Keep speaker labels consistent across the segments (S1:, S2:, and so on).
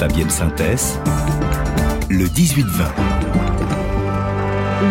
S1: Fabienne Synthèse, le 18-20.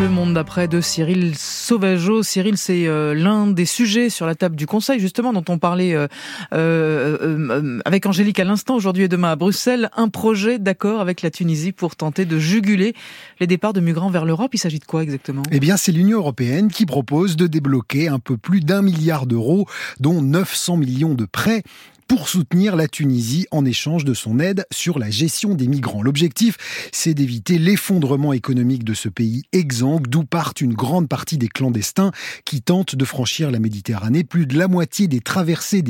S2: Le monde d'après de Cyril Sauvageau. Cyril, c'est euh, l'un des sujets sur la table du Conseil, justement, dont on parlait euh, euh, avec Angélique à l'instant, aujourd'hui et demain à Bruxelles. Un projet d'accord avec la Tunisie pour tenter de juguler les départs de migrants vers l'Europe. Il s'agit de quoi exactement?
S3: Eh bien, c'est l'Union européenne qui propose de débloquer un peu plus d'un milliard d'euros, dont 900 millions de prêts pour soutenir la Tunisie en échange de son aide sur la gestion des migrants. L'objectif, c'est d'éviter l'effondrement économique de ce pays exsangue d'où partent une grande partie des clandestins qui tentent de franchir la Méditerranée. Plus de la moitié des traversées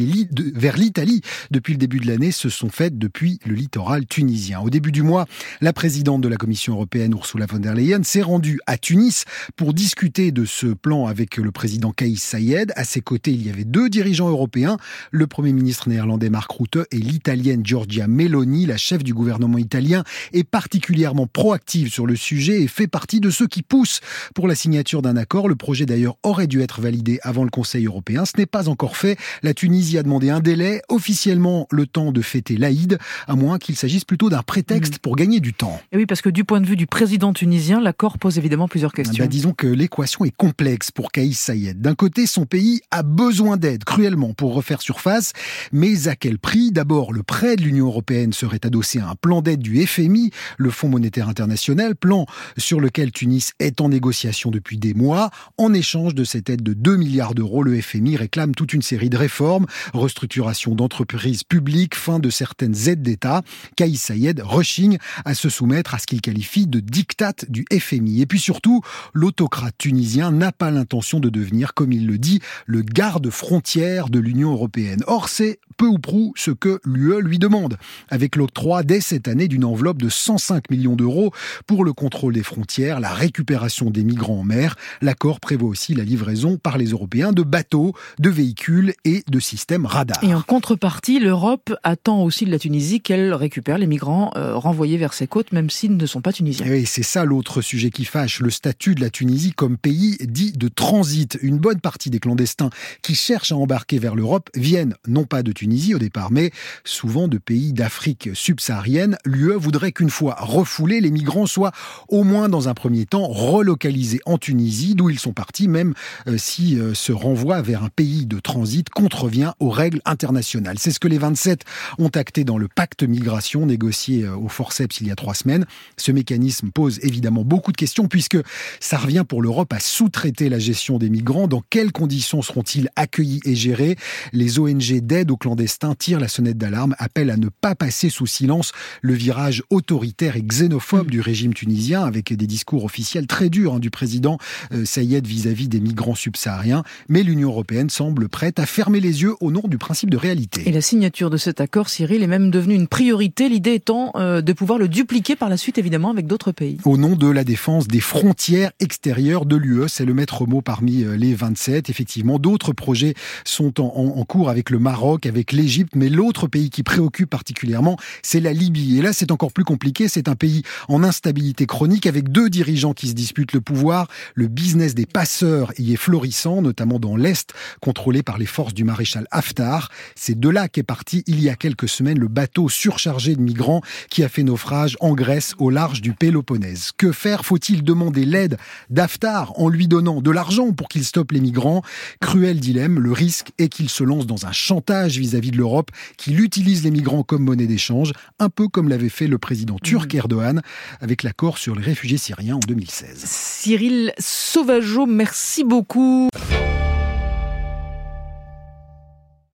S3: vers l'Italie depuis le début de l'année se sont faites depuis le littoral tunisien. Au début du mois, la présidente de la Commission européenne, Ursula von der Leyen, s'est rendue à Tunis pour discuter de ce plan avec le président Kais Sayed. À ses côtés, il y avait deux dirigeants européens, le premier ministre néerlandais néerlandais Mark Rutte et l'italienne Giorgia Meloni, la chef du gouvernement italien, est particulièrement proactive sur le sujet et fait partie de ceux qui poussent pour la signature d'un accord. Le projet d'ailleurs aurait dû être validé avant le Conseil européen. Ce n'est pas encore fait. La Tunisie a demandé un délai, officiellement le temps de fêter l'Aïd, à moins qu'il s'agisse plutôt d'un prétexte mm. pour gagner du temps.
S2: Et oui, parce que du point de vue du président tunisien, l'accord pose évidemment plusieurs questions.
S3: Bah, disons que l'équation est complexe pour Kaïs Sayed. D'un côté, son pays a besoin d'aide cruellement pour refaire surface, mais à quel prix? D'abord, le prêt de l'Union européenne serait adossé à un plan d'aide du FMI, le Fonds monétaire international, plan sur lequel Tunis est en négociation depuis des mois. En échange de cette aide de 2 milliards d'euros, le FMI réclame toute une série de réformes, restructuration d'entreprises publiques, fin de certaines aides d'État. Kaïs Sayed rechigne à se soumettre à ce qu'il qualifie de diktat du FMI. Et puis surtout, l'autocrate tunisien n'a pas l'intention de devenir, comme il le dit, le garde-frontière de l'Union européenne. Or, c'est peu ou prou ce que l'UE lui demande, avec l'octroi dès cette année d'une enveloppe de 105 millions d'euros pour le contrôle des frontières, la récupération des migrants en mer. L'accord prévoit aussi la livraison par les Européens de bateaux, de véhicules et de systèmes radars.
S2: Et en contrepartie, l'Europe attend aussi de la Tunisie qu'elle récupère les migrants euh, renvoyés vers ses côtes, même s'ils ne sont pas tunisiens.
S3: Et c'est ça l'autre sujet qui fâche, le statut de la Tunisie comme pays dit de transit. Une bonne partie des clandestins qui cherchent à embarquer vers l'Europe viennent non pas de Tunisie, au départ, mais souvent de pays d'Afrique subsaharienne. L'UE voudrait qu'une fois refoulés, les migrants soient au moins dans un premier temps relocalisés en Tunisie, d'où ils sont partis, même euh, si euh, ce renvoi vers un pays de transit contrevient aux règles internationales. C'est ce que les 27 ont acté dans le pacte migration négocié euh, au forceps il y a trois semaines. Ce mécanisme pose évidemment beaucoup de questions puisque ça revient pour l'Europe à sous-traiter la gestion des migrants. Dans quelles conditions seront-ils accueillis et gérés? Les ONG d'aide aux clandestins tire la sonnette d'alarme, appelle à ne pas passer sous silence le virage autoritaire et xénophobe mm. du régime tunisien, avec des discours officiels très durs hein, du président euh, Sayed vis-à-vis des migrants subsahariens. Mais l'Union européenne semble prête à fermer les yeux au nom du principe de réalité.
S2: Et la signature de cet accord, Cyril, est même devenue une priorité, l'idée étant euh, de pouvoir le dupliquer par la suite, évidemment, avec d'autres pays.
S3: Au nom de la défense des frontières extérieures de l'UE, c'est le maître mot parmi euh, les 27. Effectivement, d'autres projets sont en, en cours avec le Maroc, avec les mais l'autre pays qui préoccupe particulièrement, c'est la Libye. Et là, c'est encore plus compliqué. C'est un pays en instabilité chronique avec deux dirigeants qui se disputent le pouvoir. Le business des passeurs y est florissant, notamment dans l'Est, contrôlé par les forces du maréchal Haftar. C'est de là qu'est parti il y a quelques semaines le bateau surchargé de migrants qui a fait naufrage en Grèce au large du Péloponnèse. Que faire? Faut-il demander l'aide d'Haftar en lui donnant de l'argent pour qu'il stoppe les migrants? Cruel dilemme. Le risque est qu'il se lance dans un chantage vis-à-vis de l'Europe qu'il utilise les migrants comme monnaie d'échange, un peu comme l'avait fait le président turc mm. Erdogan avec l'accord sur les réfugiés syriens en 2016.
S2: Cyril Sauvageau, merci beaucoup.